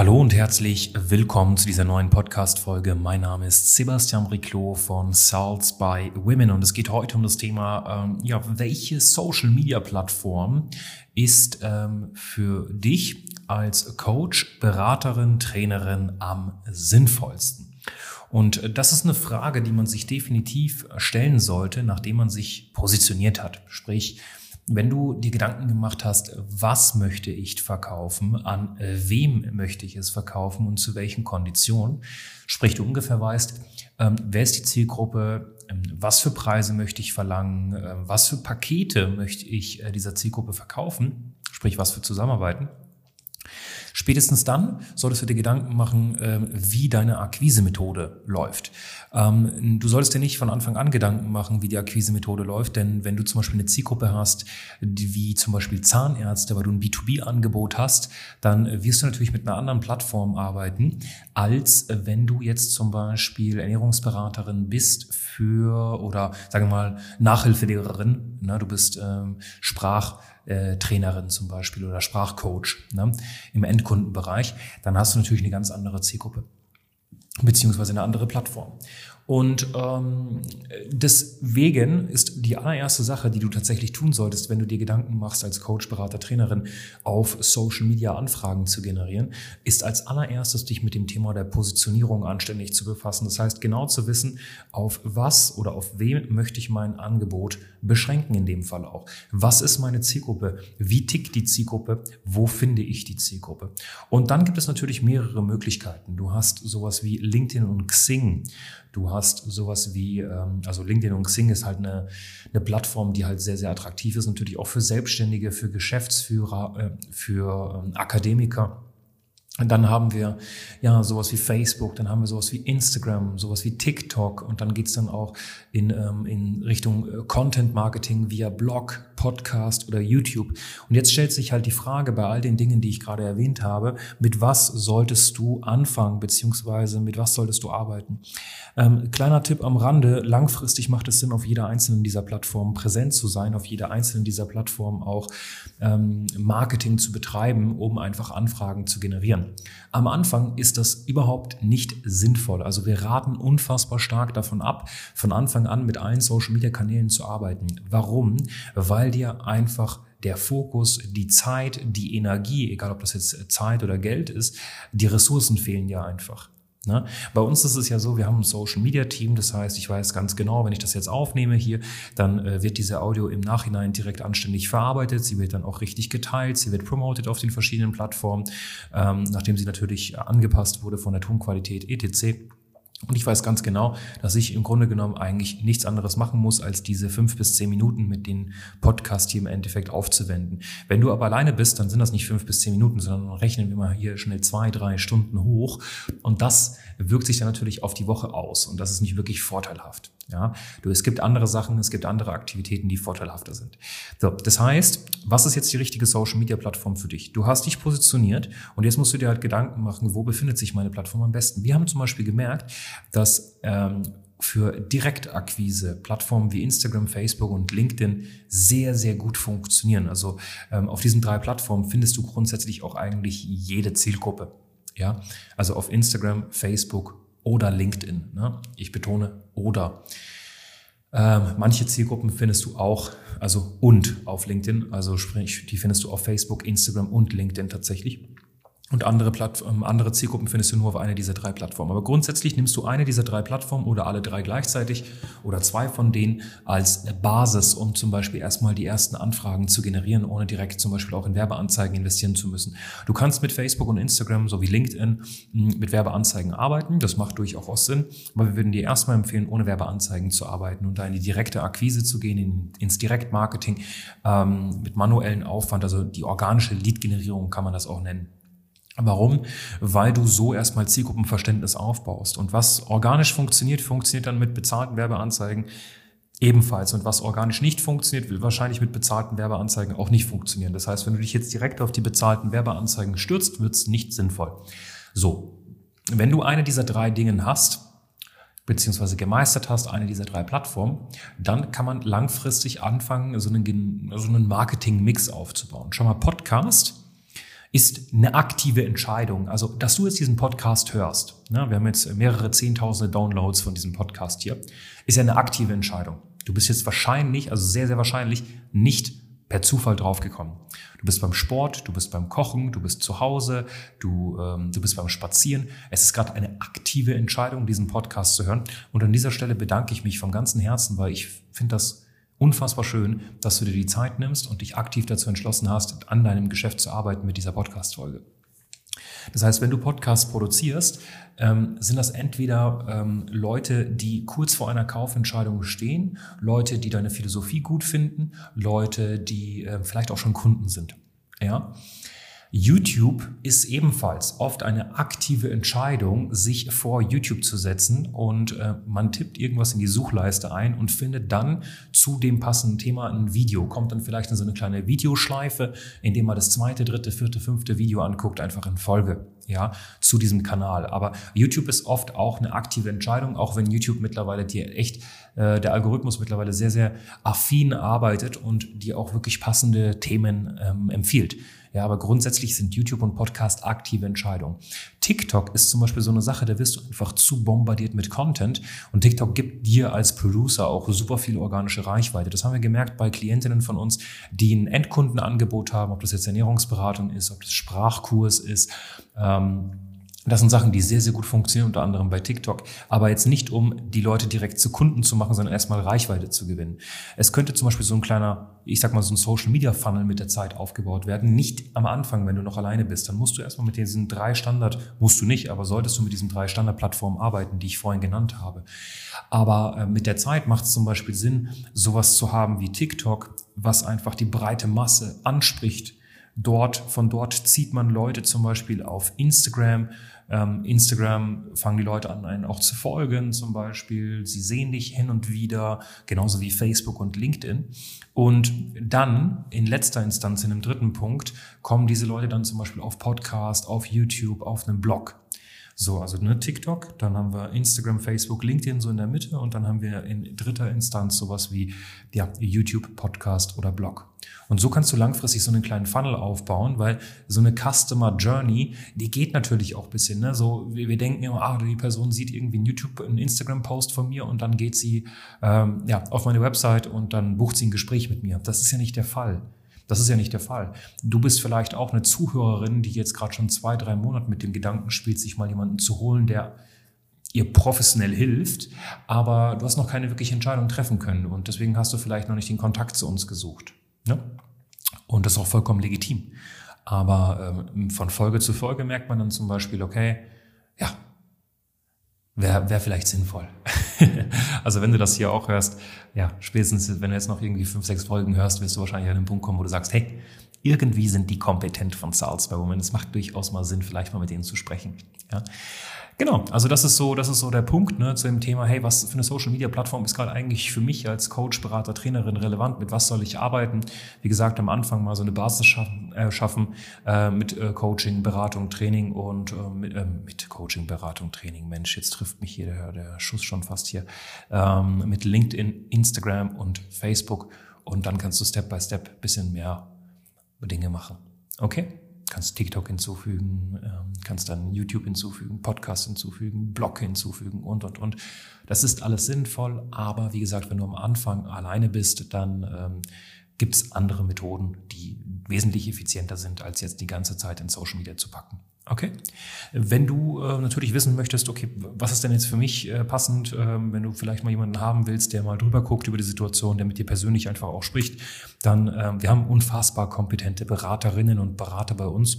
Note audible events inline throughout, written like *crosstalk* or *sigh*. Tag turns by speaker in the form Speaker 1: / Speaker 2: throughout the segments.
Speaker 1: Hallo und herzlich willkommen zu dieser neuen Podcast-Folge. Mein Name ist Sebastian Riclo von Salts by Women und es geht heute um das Thema, ähm, ja, welche Social-Media-Plattform ist ähm, für dich als Coach, Beraterin, Trainerin am sinnvollsten? Und das ist eine Frage, die man sich definitiv stellen sollte, nachdem man sich positioniert hat. Sprich, wenn du dir Gedanken gemacht hast, was möchte ich verkaufen, an wem möchte ich es verkaufen und zu welchen Konditionen, sprich du ungefähr weißt, ähm, wer ist die Zielgruppe, ähm, was für Preise möchte ich verlangen, äh, was für Pakete möchte ich äh, dieser Zielgruppe verkaufen, sprich was für Zusammenarbeiten, Spätestens dann solltest du dir Gedanken machen, ähm, wie deine Akquise-Methode läuft. Ähm, du solltest dir nicht von Anfang an Gedanken machen, wie die Akquise-Methode läuft, denn wenn du zum Beispiel eine Zielgruppe hast, wie zum Beispiel Zahnärzte, weil du ein B2B-Angebot hast, dann wirst du natürlich mit einer anderen Plattform arbeiten, als wenn du jetzt zum Beispiel Ernährungsberaterin bist für oder sagen wir mal Nachhilfelehrerin. Du bist ähm, Sprach äh, Trainerin zum Beispiel oder Sprachcoach ne, im Endkundenbereich, dann hast du natürlich eine ganz andere Zielgruppe beziehungsweise eine andere Plattform. Und ähm, deswegen ist die allererste Sache, die du tatsächlich tun solltest, wenn du dir Gedanken machst, als Coach, Berater, Trainerin auf Social Media Anfragen zu generieren, ist als allererstes dich mit dem Thema der Positionierung anständig zu befassen. Das heißt, genau zu wissen, auf was oder auf wem möchte ich mein Angebot beschränken in dem Fall auch. Was ist meine Zielgruppe? Wie tickt die Zielgruppe? Wo finde ich die Zielgruppe? Und dann gibt es natürlich mehrere Möglichkeiten. Du hast sowas wie LinkedIn und Xing. Du hast sowas wie, ähm, also LinkedIn und Xing ist halt eine, eine Plattform, die halt sehr, sehr attraktiv ist, natürlich auch für Selbstständige, für Geschäftsführer, äh, für ähm, Akademiker. Und dann haben wir ja sowas wie Facebook, dann haben wir sowas wie Instagram, sowas wie TikTok und dann geht's dann auch in, ähm, in Richtung äh, Content Marketing via Blog, Podcast oder YouTube. Und jetzt stellt sich halt die Frage bei all den Dingen, die ich gerade erwähnt habe, mit was solltest du anfangen, beziehungsweise mit was solltest du arbeiten? Ähm, kleiner Tipp am Rande, langfristig macht es Sinn, auf jeder einzelnen dieser Plattformen präsent zu sein, auf jeder einzelnen dieser Plattformen auch ähm, Marketing zu betreiben, um einfach Anfragen zu generieren. Am Anfang ist das überhaupt nicht sinnvoll. Also wir raten unfassbar stark davon ab, von Anfang an mit allen Social-Media-Kanälen zu arbeiten. Warum? Weil dir einfach der Fokus, die Zeit, die Energie, egal ob das jetzt Zeit oder Geld ist, die Ressourcen fehlen dir einfach. Ne? Bei uns ist es ja so, wir haben ein Social Media Team, das heißt, ich weiß ganz genau, wenn ich das jetzt aufnehme hier, dann äh, wird diese Audio im Nachhinein direkt anständig verarbeitet, sie wird dann auch richtig geteilt, sie wird promoted auf den verschiedenen Plattformen, ähm, nachdem sie natürlich angepasst wurde von der Tonqualität etc. Und ich weiß ganz genau, dass ich im Grunde genommen eigentlich nichts anderes machen muss, als diese fünf bis zehn Minuten mit den Podcast hier im Endeffekt aufzuwenden. Wenn du aber alleine bist, dann sind das nicht fünf bis zehn Minuten, sondern rechnen wir mal hier schnell zwei, drei Stunden hoch. Und das wirkt sich dann natürlich auf die Woche aus. Und das ist nicht wirklich vorteilhaft. Ja, du, es gibt andere Sachen, es gibt andere Aktivitäten, die vorteilhafter sind. So, das heißt, was ist jetzt die richtige Social Media Plattform für dich? Du hast dich positioniert und jetzt musst du dir halt Gedanken machen, wo befindet sich meine Plattform am besten? Wir haben zum Beispiel gemerkt, dass ähm, für Direktakquise Plattformen wie Instagram, Facebook und LinkedIn sehr, sehr gut funktionieren. Also ähm, auf diesen drei Plattformen findest du grundsätzlich auch eigentlich jede Zielgruppe. Ja, also auf Instagram, Facebook oder LinkedIn. Ne? Ich betone oder. Ähm, manche Zielgruppen findest du auch, also und auf LinkedIn, also sprich, die findest du auf Facebook, Instagram und LinkedIn tatsächlich. Und andere, Plattformen, andere Zielgruppen findest du nur auf einer dieser drei Plattformen. Aber grundsätzlich nimmst du eine dieser drei Plattformen oder alle drei gleichzeitig oder zwei von denen als Basis, um zum Beispiel erstmal die ersten Anfragen zu generieren, ohne direkt zum Beispiel auch in Werbeanzeigen investieren zu müssen. Du kannst mit Facebook und Instagram sowie LinkedIn hm, mit Werbeanzeigen arbeiten. Das macht durchaus Sinn. Aber wir würden dir erstmal empfehlen, ohne Werbeanzeigen zu arbeiten und da in die direkte Akquise zu gehen, in, ins Direktmarketing ähm, mit manuellen Aufwand, also die organische Lead-Generierung kann man das auch nennen. Warum? Weil du so erstmal Zielgruppenverständnis aufbaust. Und was organisch funktioniert, funktioniert dann mit bezahlten Werbeanzeigen ebenfalls. Und was organisch nicht funktioniert, will wahrscheinlich mit bezahlten Werbeanzeigen auch nicht funktionieren. Das heißt, wenn du dich jetzt direkt auf die bezahlten Werbeanzeigen stürzt, wird es nicht sinnvoll. So, wenn du eine dieser drei Dingen hast, beziehungsweise gemeistert hast, eine dieser drei Plattformen, dann kann man langfristig anfangen, so einen, so einen Marketing-Mix aufzubauen. Schau mal, Podcast ist eine aktive Entscheidung. Also, dass du jetzt diesen Podcast hörst, ne, wir haben jetzt mehrere Zehntausende Downloads von diesem Podcast hier, ist ja eine aktive Entscheidung. Du bist jetzt wahrscheinlich, also sehr, sehr wahrscheinlich, nicht per Zufall draufgekommen. Du bist beim Sport, du bist beim Kochen, du bist zu Hause, du, ähm, du bist beim Spazieren. Es ist gerade eine aktive Entscheidung, diesen Podcast zu hören. Und an dieser Stelle bedanke ich mich vom ganzen Herzen, weil ich finde das unfassbar schön, dass du dir die Zeit nimmst und dich aktiv dazu entschlossen hast, an deinem Geschäft zu arbeiten mit dieser Podcast-Folge. Das heißt, wenn du Podcasts produzierst, ähm, sind das entweder ähm, Leute, die kurz vor einer Kaufentscheidung stehen, Leute, die deine Philosophie gut finden, Leute, die äh, vielleicht auch schon Kunden sind. Ja. YouTube ist ebenfalls oft eine aktive Entscheidung, sich vor YouTube zu setzen und äh, man tippt irgendwas in die Suchleiste ein und findet dann zu dem passenden Thema ein Video, kommt dann vielleicht in so eine kleine Videoschleife, indem man das zweite, dritte, vierte, fünfte Video anguckt, einfach in Folge ja, zu diesem Kanal. Aber YouTube ist oft auch eine aktive Entscheidung, auch wenn YouTube mittlerweile dir echt, äh, der Algorithmus mittlerweile sehr, sehr affin arbeitet und dir auch wirklich passende Themen ähm, empfiehlt. Ja, aber grundsätzlich sind YouTube und Podcast aktive Entscheidungen. TikTok ist zum Beispiel so eine Sache, da wirst du einfach zu bombardiert mit Content und TikTok gibt dir als Producer auch super viel organische Reichweite. Das haben wir gemerkt bei Klientinnen von uns, die ein Endkundenangebot haben, ob das jetzt Ernährungsberatung ist, ob das Sprachkurs ist. Ähm, das sind Sachen, die sehr, sehr gut funktionieren, unter anderem bei TikTok. Aber jetzt nicht, um die Leute direkt zu Kunden zu machen, sondern erstmal Reichweite zu gewinnen. Es könnte zum Beispiel so ein kleiner, ich sag mal, so ein Social Media Funnel mit der Zeit aufgebaut werden. Nicht am Anfang, wenn du noch alleine bist. Dann musst du erstmal mit diesen drei Standard, musst du nicht, aber solltest du mit diesen drei Standardplattformen arbeiten, die ich vorhin genannt habe. Aber äh, mit der Zeit macht es zum Beispiel Sinn, sowas zu haben wie TikTok, was einfach die breite Masse anspricht Dort, von dort zieht man Leute zum Beispiel auf Instagram. Ähm, Instagram fangen die Leute an, einen auch zu folgen zum Beispiel. Sie sehen dich hin und wieder, genauso wie Facebook und LinkedIn. Und dann, in letzter Instanz, in einem dritten Punkt, kommen diese Leute dann zum Beispiel auf Podcast, auf YouTube, auf einem Blog. So, also ne, TikTok, dann haben wir Instagram, Facebook, LinkedIn so in der Mitte und dann haben wir in dritter Instanz sowas wie ja, YouTube, Podcast oder Blog. Und so kannst du langfristig so einen kleinen Funnel aufbauen, weil so eine Customer Journey, die geht natürlich auch bisschen. Ne? So, wir, wir denken immer, ah, die Person sieht irgendwie einen YouTube, einen Instagram-Post von mir und dann geht sie ähm, ja, auf meine Website und dann bucht sie ein Gespräch mit mir. Das ist ja nicht der Fall. Das ist ja nicht der Fall. Du bist vielleicht auch eine Zuhörerin, die jetzt gerade schon zwei, drei Monate mit dem Gedanken spielt, sich mal jemanden zu holen, der ihr professionell hilft, aber du hast noch keine wirkliche Entscheidung treffen können und deswegen hast du vielleicht noch nicht den Kontakt zu uns gesucht. Ne? Und das ist auch vollkommen legitim. Aber ähm, von Folge zu Folge merkt man dann zum Beispiel, okay, ja, wäre wär vielleicht sinnvoll. *laughs* *laughs* also wenn du das hier auch hörst, ja, spätestens wenn du jetzt noch irgendwie fünf, sechs Folgen hörst, wirst du wahrscheinlich an den Punkt kommen, wo du sagst, hey, irgendwie sind die kompetent von Salzburg Women. Es macht durchaus mal Sinn, vielleicht mal mit denen zu sprechen. Ja. Genau, also das ist so, das ist so der Punkt ne, zu dem Thema, hey, was für eine Social Media Plattform ist gerade eigentlich für mich als Coach, Berater, Trainerin relevant? Mit was soll ich arbeiten? Wie gesagt, am Anfang mal so eine Basis schaffen, äh, schaffen äh, mit äh, Coaching, Beratung, Training und äh, mit, äh, mit Coaching, Beratung, Training. Mensch, jetzt trifft mich hier der, der Schuss schon fast hier. Ähm, mit LinkedIn, Instagram und Facebook und dann kannst du Step by Step bisschen mehr Dinge machen. Okay? kannst TikTok hinzufügen, ähm, kannst dann YouTube hinzufügen, Podcast hinzufügen, Blog hinzufügen und, und, und. Das ist alles sinnvoll, aber wie gesagt, wenn du am Anfang alleine bist, dann ähm, gibt es andere Methoden, die wesentlich effizienter sind, als jetzt die ganze Zeit in Social Media zu packen. Okay. Wenn du äh, natürlich wissen möchtest, okay, was ist denn jetzt für mich äh, passend, äh, wenn du vielleicht mal jemanden haben willst, der mal drüber guckt über die Situation, der mit dir persönlich einfach auch spricht, dann, äh, wir haben unfassbar kompetente Beraterinnen und Berater bei uns.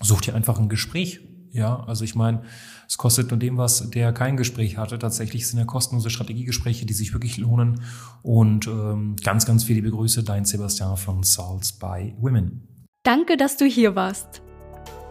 Speaker 1: Such dir einfach ein Gespräch. Ja, also ich meine, es kostet nur dem was, der kein Gespräch hatte. Tatsächlich sind ja kostenlose Strategiegespräche, die sich wirklich lohnen. Und ähm, ganz, ganz viele Begrüße, dein Sebastian von Salts by Women.
Speaker 2: Danke, dass du hier warst.